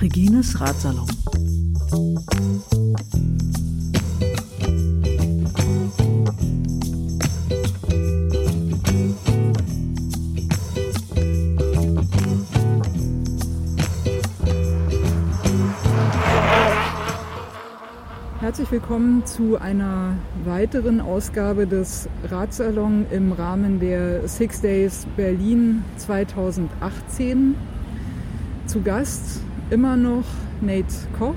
Regines Ratsalon. Herzlich willkommen zu einer weiteren Ausgabe des Radsalon im Rahmen der Six Days Berlin 2018. Zu Gast immer noch Nate Koch,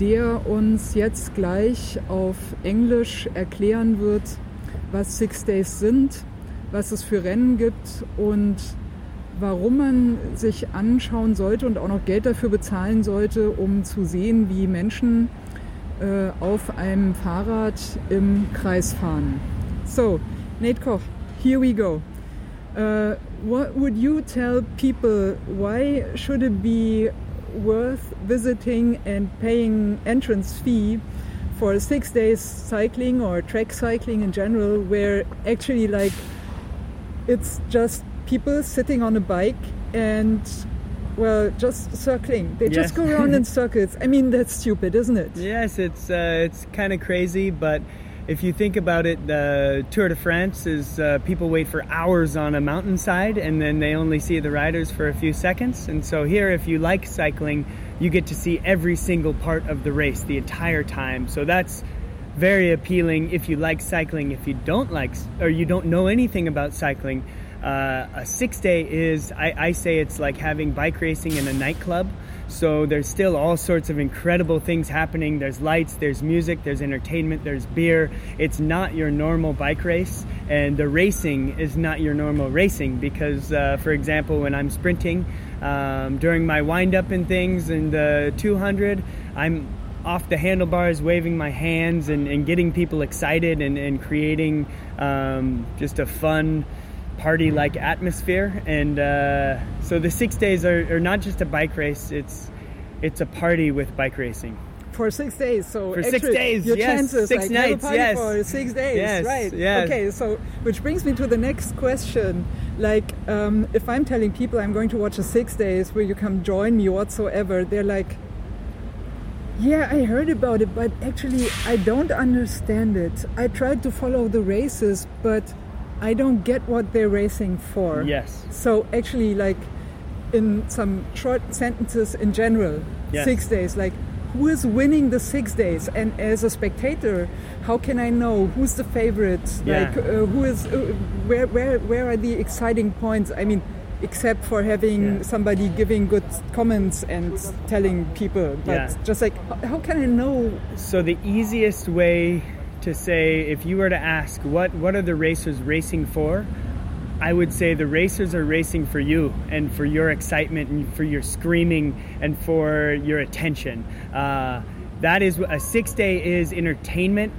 der uns jetzt gleich auf Englisch erklären wird, was Six Days sind, was es für Rennen gibt und warum man sich anschauen sollte und auch noch Geld dafür bezahlen sollte, um zu sehen, wie Menschen äh, auf einem Fahrrad im Kreis fahren. So, Nate Koch, here we go. Uh, what would you tell people? Why should it be worth visiting and paying entrance fee for six days cycling or track cycling in general, where actually like it's just people sitting on a bike and well, just circling. They just go around in circles. I mean, that's stupid, isn't it? Yes, it's uh, it's kind of crazy, but if you think about it, the Tour de France is uh, people wait for hours on a mountainside, and then they only see the riders for a few seconds. And so here, if you like cycling, you get to see every single part of the race the entire time. So that's very appealing if you like cycling. If you don't like or you don't know anything about cycling uh, a six day is, I, I say it's like having bike racing in a nightclub. So there's still all sorts of incredible things happening. There's lights, there's music, there's entertainment, there's beer. It's not your normal bike race, and the racing is not your normal racing because, uh, for example, when I'm sprinting um, during my wind up and things in the 200, I'm off the handlebars, waving my hands and, and getting people excited and, and creating um, just a fun party like atmosphere. And uh, so the six days are, are, not just a bike race, it's, it's a party with bike racing. For six days, so for six days, your yes, chances six like, nights, yes, for six days, yes, right? Yes. Okay, so which brings me to the next question. Like, um, if I'm telling people I'm going to watch a six days, will you come join me whatsoever? They're like, yeah, I heard about it, but actually I don't understand it. I tried to follow the races, but I don't get what they're racing for. Yes. So actually, like in some short sentences in general, yes. six days, like who is winning the six days? And as a spectator, how can I know who's the favorite? Yeah. Like uh, who is uh, where where where are the exciting points? I mean, except for having yeah. somebody giving good comments and telling people, but yeah. just like how can I know? So the easiest way to say if you were to ask what what are the racers racing for I would say the racers are racing for you and for your excitement and for your screaming and for your attention. Uh, that is a six day is entertainment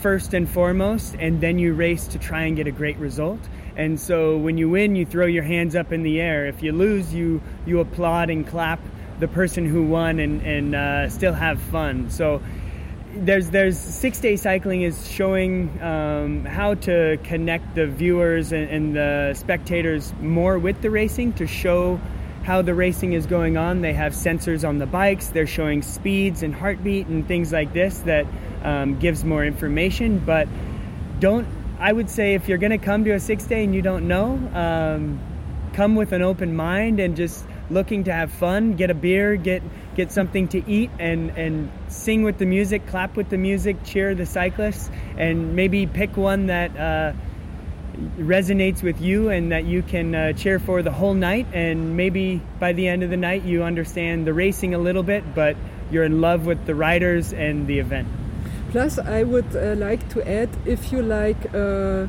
first and foremost, and then you race to try and get a great result. And so when you win, you throw your hands up in the air. If you lose, you you applaud and clap the person who won and and uh, still have fun. So there's there's six day cycling is showing um, how to connect the viewers and, and, the spectators more with the racing to show how the racing is going on. They have sensors on the bikes. They're showing speeds and heartbeat and things like this that um, gives more information. But don't I would say if you're going to come to a six day and you don't know, um, come with an open mind and just looking to have fun, get a beer, get get something to eat, and and sing with the music, clap with the music, cheer the cyclists, and maybe pick one that. Uh, resonates with you and that you can uh, cheer for the whole night and maybe by the end of the night you understand the racing a little bit but you're in love with the riders and the event plus i would uh, like to add if you like uh,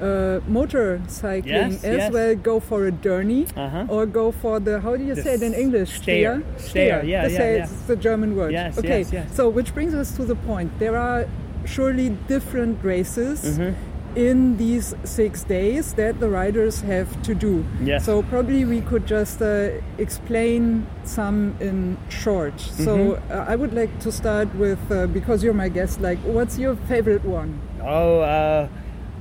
uh, motorcycling yes, as yes. well go for a Derny uh-huh. or go for the how do you the say it in English? Steher. Steher. Yeah, They yeah, say yeah. it's the German word. Yes, okay. So which brings us to the point. There are surely different races. Mm-hmm. In these six days that the riders have to do. Yes. So probably we could just uh, explain some in short. Mm-hmm. So uh, I would like to start with uh, because you're my guest. Like, what's your favorite one? Oh, uh,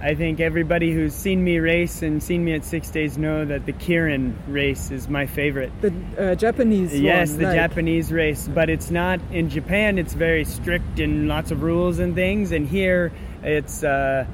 I think everybody who's seen me race and seen me at Six Days know that the Keirin race is my favorite. The uh, Japanese Yes, one, the like- Japanese race, but it's not in Japan. It's very strict and lots of rules and things, and here it's uh,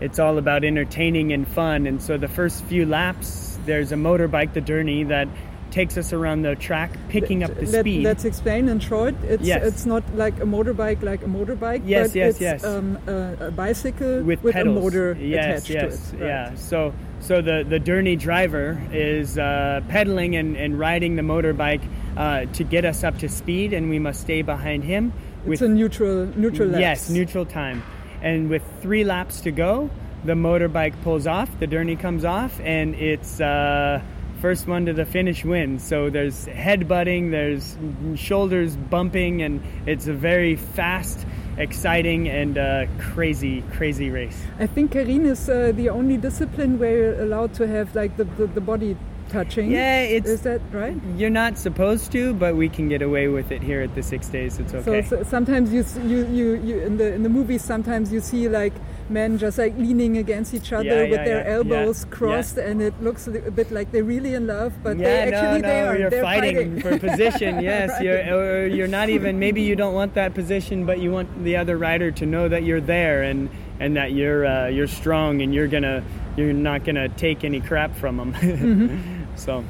it's all about entertaining and fun. And so the first few laps, there's a motorbike, the Derny, that takes us around the track, picking up the speed. Let's explain in short. It's Yes. it's not like a motorbike, like a motorbike. Yes, but yes, it's, yes. Um, a, a bicycle with, a pedals. motor yes, attached yes, to it. yeah. So so the the Derny driver is uh, pedaling and, and riding the motorbike uh, to get us up to speed, and we must stay behind him. It's a neutral neutral laps. Yes, neutral time. And with three laps to go, the motorbike pulls off, the Derny comes off, and it's uh, first one to the finish wins. So there's headbutting, there's shoulders bumping, and it's a very fast, exciting, and uh, crazy, crazy race. I think Keirin is uh, the only discipline where you're allowed to have like the, the, the body touching. Yeah, it's Is that right? you're not supposed to, but we can get away with it here at the Six Days. It's okay. so sometimes you, you you you in the in the movies sometimes you see like men just like leaning against each other Yeah, with yeah, their yeah, elbows crossed and it looks a bit like they're really in love but yeah, they actually no, they no, are you're they're fighting, for position. Yes, Right. you're you're not even. Maybe you don't want that position, but you want the other rider to know that you're there and and that you're uh, you're strong and you're gonna you're not gonna take any crap from them. Mm-hmm. so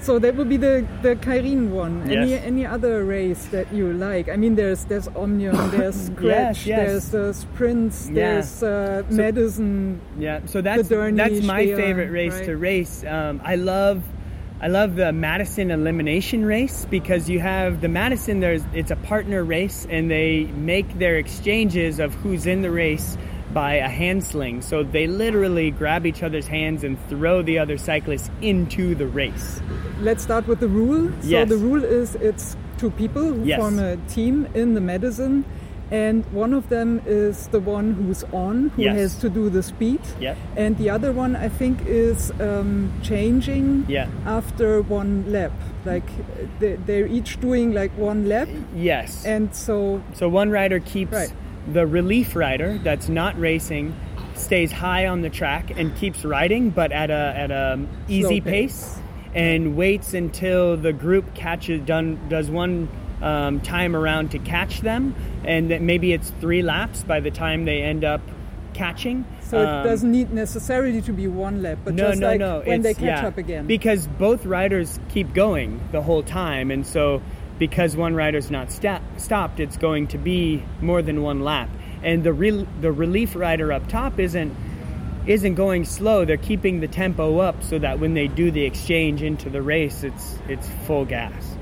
So that would be the the Keirin one. Any Yes. any other race that you like? I mean, there's there's Omnium, there's Scratch, yes. there's the Sprints, Yeah. there's uh, Madison. yeah, so that's Journey, that's my favorite race right? to race. Um, I love. I love the Madison elimination race because you have the Madison there's it's a partner race and they make their exchanges of who's in the race by a hand sling. So they literally grab each other's hands and throw the other cyclists into the race. Let's start with the rule. So Yes. the rule is it's two people who Yes. form a team in the Madison, and one of them is the one who's on, who Yes. has to do the speed. Yep. And the other one, I think, is um, changing Yeah. after one lap. Like they, they're each doing like one lap, Yes. and so So one rider keeps Right. The relief rider that's not racing stays high on the track and keeps riding, but at a at a easy pace. pace. and waits until the group catches done does one um, time around to catch them, and that maybe it's three laps by the time they end up catching. so it Um, doesn't need necessarily to be one lap, but no, just no, like no. when they catch yeah. up again. Because both riders keep going the whole time, and so because one rider's not sta- stopped, it's going to be more than one lap. And the real the relief rider up top isn't isn't going slow. They're keeping the tempo up so that when they do the exchange into the race, it's it's full gas.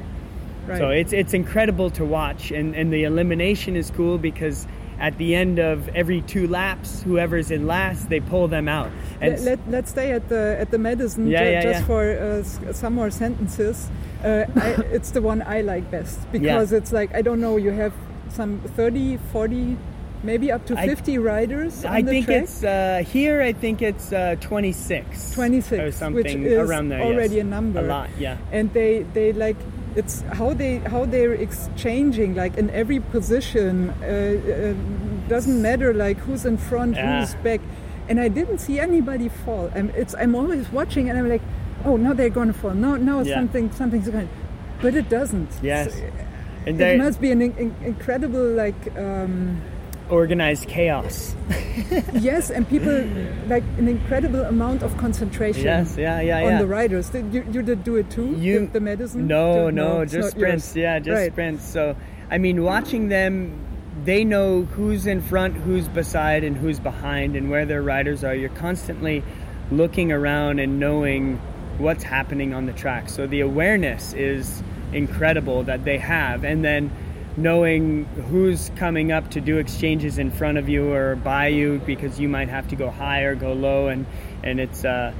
right. So it's it's incredible to watch, and and the elimination is cool because. At the end of every two laps, whoever's in last, they pull them out. And let, let, us stay at the at the Madison Yeah, yeah, just yeah. for uh, some more sentences. Uh, I, it's the one I like best because it's like I don't know. You have some 30, 40, maybe up to I- 50 riders on I think track. it's uh, here. I think it's uh, 26. 26, or something which is around there. already yes. a number. A lot, yeah. and they they like it's how they how they're exchanging like in every position uh, uh, doesn't matter like who's in front Yeah. who's back and i didn't see anybody fall i'm it's i'm always watching and i'm like oh no they're going to fall no no Yeah. something something's going but it doesn't Yes. And it they must be an in, in- incredible like um, organized chaos. yes and people like an incredible amount of concentration yes, yeah, yeah, on yeah. the riders did you, you did do it too You- the, the Madison No, no, it's just not yours. sprints. Yeah, just Right. sprints. So, I mean, watching them, they know who's in front, who's beside, and who's behind, and where their riders are. You're constantly looking around and knowing what's happening on the track. So the awareness is incredible that they have, and then knowing who's coming up to do exchanges in front of you or by you because you might have to go high or go low, and and it's. Uh,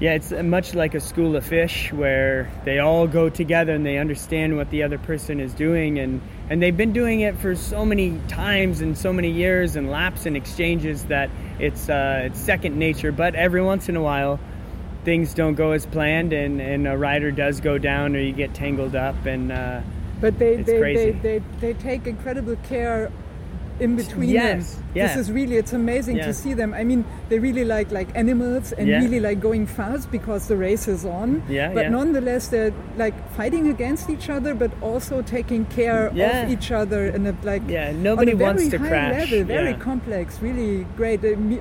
yeah, it's much like a school of fish where they all go together and they understand what the other person is doing and and they've been doing it for so many times and so many years and laps and exchanges that it's uh, it's second nature. But every once in a while, things don't go as planned and and a rider does go down or you get tangled up and uh, But they they, they, they they take incredible care in between Yes, them. yeah. This is really it's amazing Yeah. to see them. I mean, they really like like animals and Yeah. really like going fast because the race is on. Yeah, but nonetheless, they're like fighting against each other, but also taking care of each other in a like Yeah, nobody on a wants very to high crash. level, very complex, really great.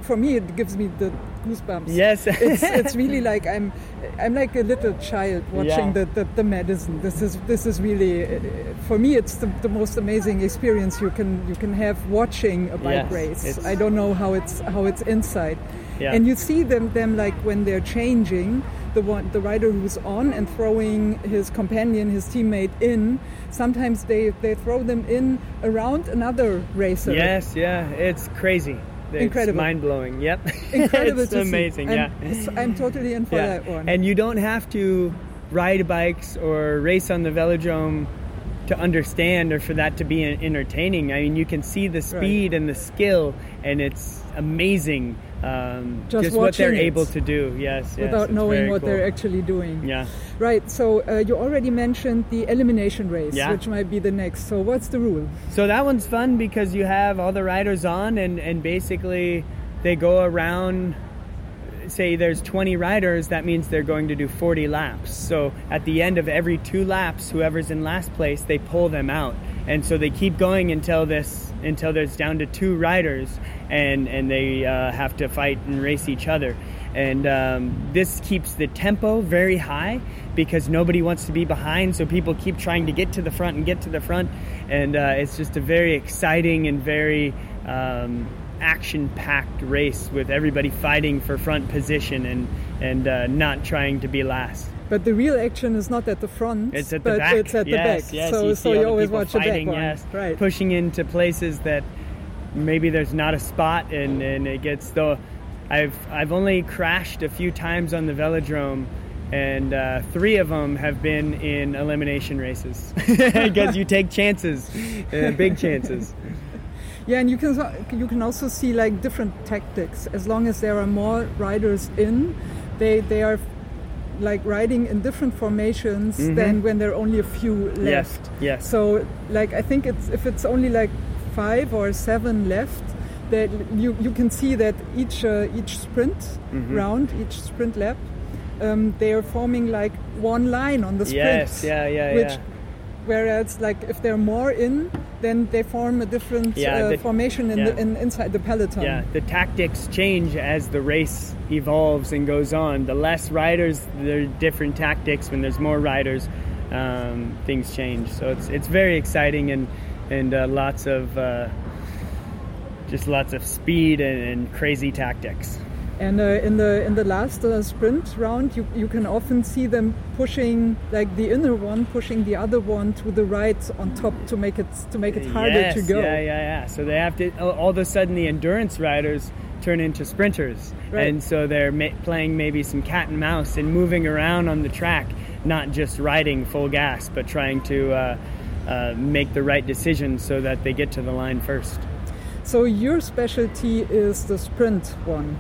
For me, it gives me the goosebumps. Yes. it's, it's really like I'm I'm like a little child watching Yeah. the, the, the Madison. This is this is really for me it's the, the most amazing experience you can you can have watching a bike Yes, race. I don't know how it's how it's inside. Yeah. And you see them them like when they're changing the one the rider who's on and throwing his companion his teammate in. Sometimes they they throw them in around another racer. Yes, yeah, it's crazy. It's Incredible. mind blowing. Yep, Incredible it's to see. amazing. I'm, yeah, I'm totally in for yeah. that one. And you don't have to ride bikes or race on the velodrome to understand or for that to be entertaining. I mean, you can see the speed and the skill, and it's amazing. Um, Just what they're it able to do. Yes, yes, without it's knowing what cool. they're actually doing. Yeah. Right. So uh, you already mentioned the elimination race, Yeah. which might be the next. So what's the rule? So that one's fun because you have all the riders on, and, and basically they go around. Say there's 20 riders, that means they're going to do 40 laps. So at the end of every two laps, whoever's in last place, they pull them out, and so they keep going until this until there's down to two riders, and and they uh, have to fight and race each other. And um, this keeps the tempo very high because nobody wants to be behind, so people keep trying to get to the front and get to the front. And uh, it's just a very exciting and very um, action packed race with everybody fighting for front position and, and uh, not trying to be last. But the real action is not at the front. It's at the but back. it's at yes, the back. Yes, so you so you always watch the back fighting, one. yes, Right. pushing into places that maybe there's not a spot, and, and it gets though. I've I've only crashed a few times on the velodrome, and uh, three of them have been in elimination races because you take chances, uh, big chances. Yeah, and you can you can also see like different tactics. As long as there are more riders in, they they are like riding in different formations than when there are only a few Mm-hmm. Yes, left. yes. So like I think it's if it's only like five or seven left, that you you can see that each uh, each sprint Mm-hmm. round, each sprint lap, um, they are forming like one line on the sprint. Yes, yeah, yeah, which, yeah. Whereas, like, if there are more in, then they form a different Yeah, uh, the- formation in yeah. the, in, inside the peloton. Yeah, the tactics change as the race evolves and goes on. The less riders, there are different tactics. When there's more riders, um, things change. So it's it's very exciting and and uh, lots of uh, just lots of speed and, and crazy tactics. And uh, in the in the last uh, sprint round, you, you can often see them pushing, like the inner one pushing the other one to the right on top to make it to make it harder yes, to go. Yeah, yeah, yeah. So they have to. All of a sudden, the endurance riders turn into sprinters, Right. and so they're ma- playing maybe some cat and mouse and moving around on the track, not just riding full gas, but trying to uh, uh, make the right decision so that they get to the line first. So your specialty is the sprint one,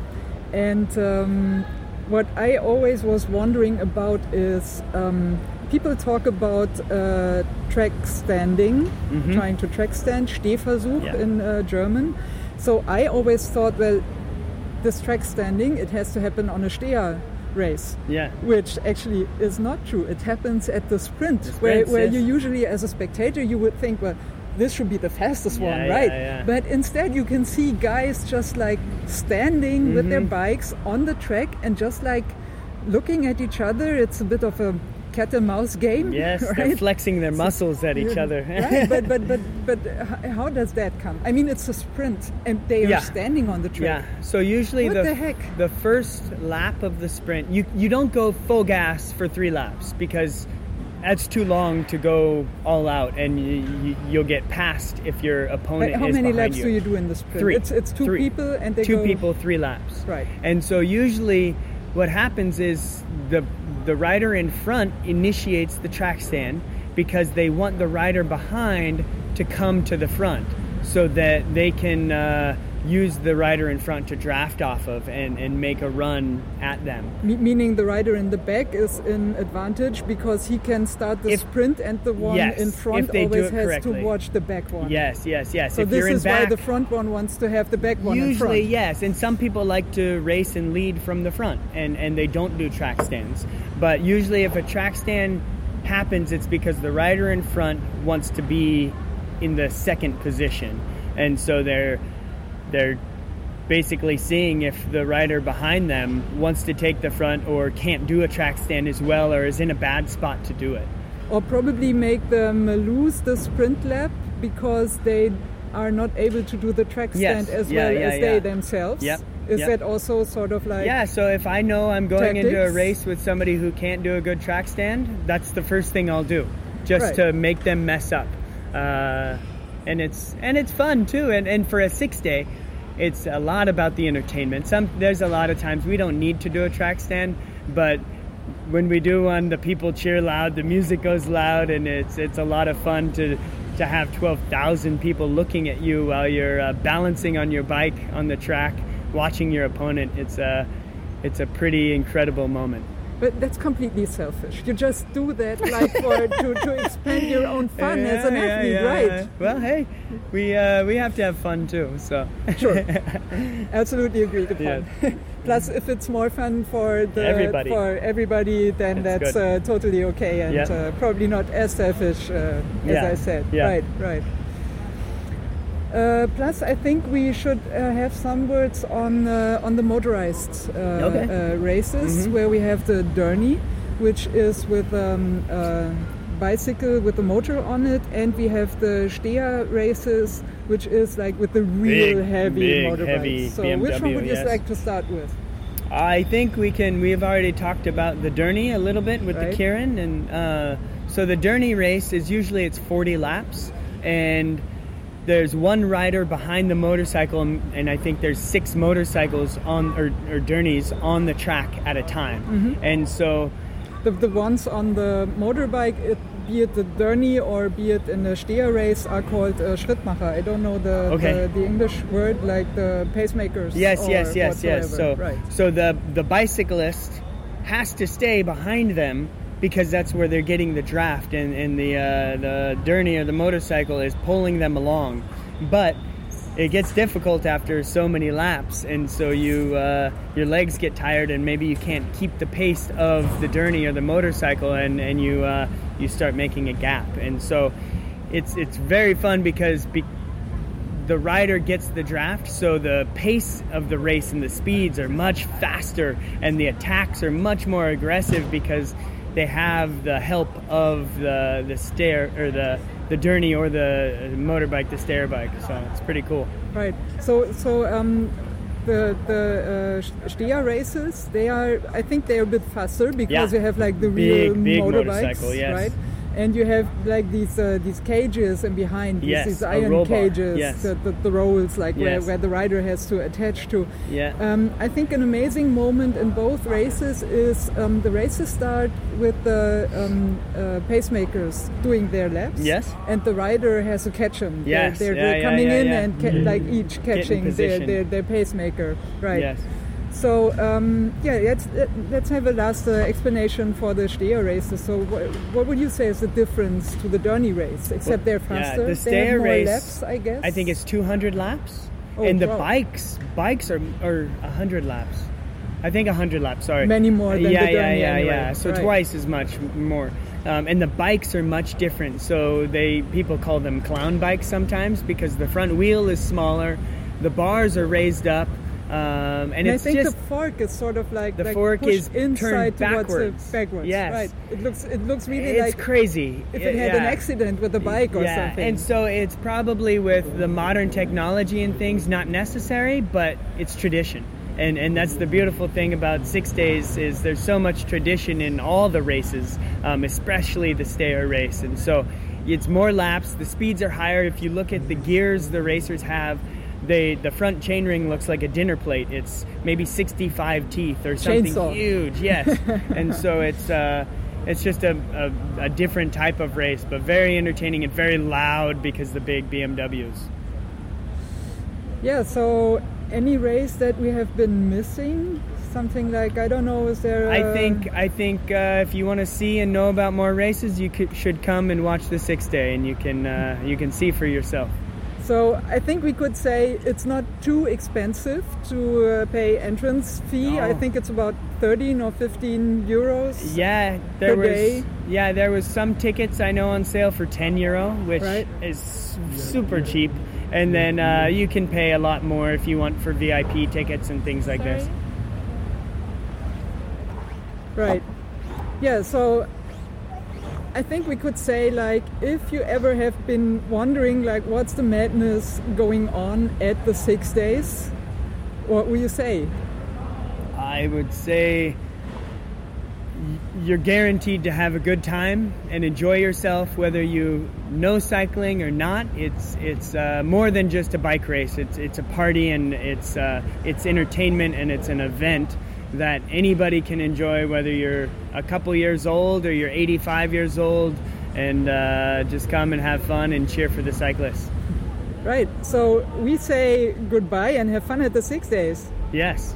and um, what I always was wondering about is um, people talk about uh, track standing, trying to track stand, Stehversuch. Yeah. in uh, German. So I always thought, well, this track standing it has to happen on a Steher race. Yeah. Which actually is not true. It happens at the sprint, The where, where yes. you usually, as a spectator, you would think, well, this should be the fastest Yeah, one, right? yeah. But instead, you can see guys just like standing with Mm-hmm. their bikes on the track and just like looking at each other. It's a bit of a cat and mouse game. Yes, right? they're flexing their muscles at each other. right, but but but but how does that come? I mean, it's a sprint, and they are standing on the track. Yeah. So usually What the the heck? the first lap of the sprint, you you don't go full gas for three laps because that's too long to go all out, and you, you, you'll get passed if your opponent But how many laps you. do you do in the sprint? Three. It's it's two Three. people, and they two go people, three laps. Right. And so usually, what happens is the the rider in front initiates the track stand because they want the rider behind to come to the front. So that they can uh, use the rider in front to draft off of and, and make a run at them. Me- meaning the rider in the back is in advantage because he can start the If- sprint and the one Yes, in front if they do always has correctly. to watch the back one. Yes, yes, yes. So if this you're in is back, why the front one wants to have the back one Usually, yes, and some people like to race and lead from the front, and, and they don't do track stands. But usually, if a track stand happens, it's because the rider in front wants to be in the second position, and so they're they're basically seeing if the rider behind them wants to take the front or can't do a track stand as well or is in a bad spot to do it. Or probably make them lose the sprint lap because they are not able to do the track Yes. stand as Yeah, well yeah, as they themselves. Yep. Is Yep. that also sort of like Yeah, so if I know I'm going into a race with somebody who can't do a good track stand, that's the first thing I'll do, just Right. to make them mess up. Uh, and it's and it's fun too. And and for a six day, it's a lot about the entertainment. Some there's a lot of times we don't need to do a track stand, but when we do one, the people cheer loud, the music goes loud, and it's it's a lot of fun to to have twelve thousand people looking at you while you're uh, balancing on your bike on the track, watching your opponent. It's a it's a pretty incredible moment. But that's completely selfish. You just do that like for to, to expand your own fun as an Yeah, yeah, athlete, yeah, right? Well, hey, we uh, we have to have fun too. So Sure. Absolutely agreed upon. Yeah. Plus, if it's more fun for the Everybody. for everybody, then It's that's uh, totally okay and Yeah. uh, probably not as selfish uh, as Yeah. I said. Yeah. Right, right. Uh, plus, I think we should uh, have some words on uh, on the motorized uh, Okay. uh, races Mhm. where we have the Derny, which is with um, a bicycle with a motor on it, and we have the Steher races, which is like with the real Big, heavy big, motorbikes. heavy so, which one would you yes. like to start with? I think we can. We've already talked about the Derny a little bit with Right. the Keirin, and uh, so the Derny race is usually it's 40 laps, and there's one rider behind the motorcycle, and, and I think there's six motorcycles on or, or Dernies on the track at a time, Mm-hmm. and so The, the ones on the motorbike, it, be it the Derny or be it in the Steher race, are called uh, Schrittmacher. I don't know the, Okay. the the English word like the pacemakers. Yes, yes, yes, yes. So, right. so the the bicyclist has to stay behind them because that's where they're getting the draft, and, and the uh, the Derny or the motorcycle is pulling them along. But it gets difficult after so many laps, and so you uh, your legs get tired, and maybe you can't keep the pace of the Derny or the motorcycle, and and you uh, you start making a gap, and so it's it's very fun because. Be- the rider gets the draft, so the pace of the race and the speeds are much faster, and the attacks are much more aggressive because they have the help of the the stayer or the the Derny or the motorbike, the stayer bike. So it's pretty cool. Right. So so um, the the uh, Steher races they are I think they're a bit faster because Yeah. you have like the Big, real big motorbikes, motorcycle, yes. right? And you have like these uh, these cages and behind these, Yes, these iron cages, yes. the, the, the rolls like where, Yes. where the rider has to attach to. Yeah. Um, I think an amazing moment in both races is um, the races start with the um, uh, pacemakers doing their laps. Yes. And the rider has to catch them. Yes, They're, they're, yeah, they're yeah, coming yeah, in and ca- like each catching their, their, their pacemaker. Right. Yes. So um, yeah, let's let's have a last uh, explanation for the Steher races. So what, what would you say is the difference to the Derny race? Except they're faster? Yeah, the they stayer have more race. laps, I guess. I think it's 200 laps, Oh, and the wow. bikes bikes are are 100 laps. I think 100 laps. Sorry, Many more than yeah, the yeah, yeah, anyway. yeah. So Right. twice as much more. Um, and the bikes are much different. So they people call them clown bikes sometimes because the front wheel is smaller, the bars are raised up, um, and, And I think just the fork is sort of like the like fork is inside towards backwards. the backwards. Yes. Right. It looks it looks really it's like crazy. if it had an accident with a bike or yeah, something. and so it's probably with the modern technology and things not necessary, but it's tradition. And, and that's the beautiful thing about six days is there's so much tradition in all the races, um, especially the stayer race. And so it's more laps. The speeds are higher. If you look at the gears the racers have, they the front chainring looks like a dinner plate. It's maybe 65 teeth or something Chainsaw. huge. Yes, and so it's. Uh, it's just a, a, a different type of race, but very entertaining and very loud because the big BMWs. Yeah, so any race that we have been missing? Something like I don't know. Is there? I think I think uh, if you want to see and know about more races, you could, should come and watch the six day, and you can uh, you can see for yourself. So I think we could say it's not too expensive to uh, pay entrance fee. No. I think it's about 13 or 15 euros. Yeah, there Per was day? yeah there was some tickets I know on sale for 10 euro, which Right. is super cheap. And then uh, you can pay a lot more if you want for VIP tickets and things like this. Right. Yeah, so I think we could say like if you ever have been wondering like what's the madness going on at the 6 days, what will you say? I would say you're guaranteed to have a good time and enjoy yourself, whether you know cycling or not. It's it's uh, more than just a bike race. It's it's a party and it's uh, it's entertainment and it's an event that anybody can enjoy, whether you're a couple years old or you're 85 years old, and uh, just come and have fun and cheer for the cyclists. Right. So we say goodbye and have fun at the 6 days. Yes.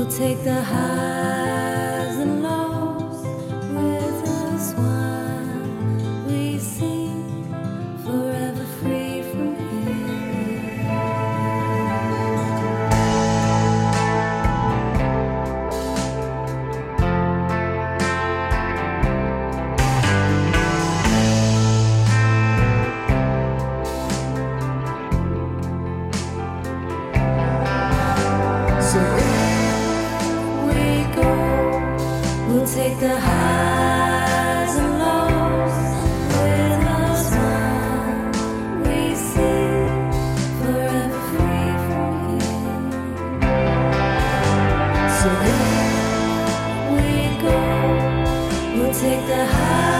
we'll take the highs take the highs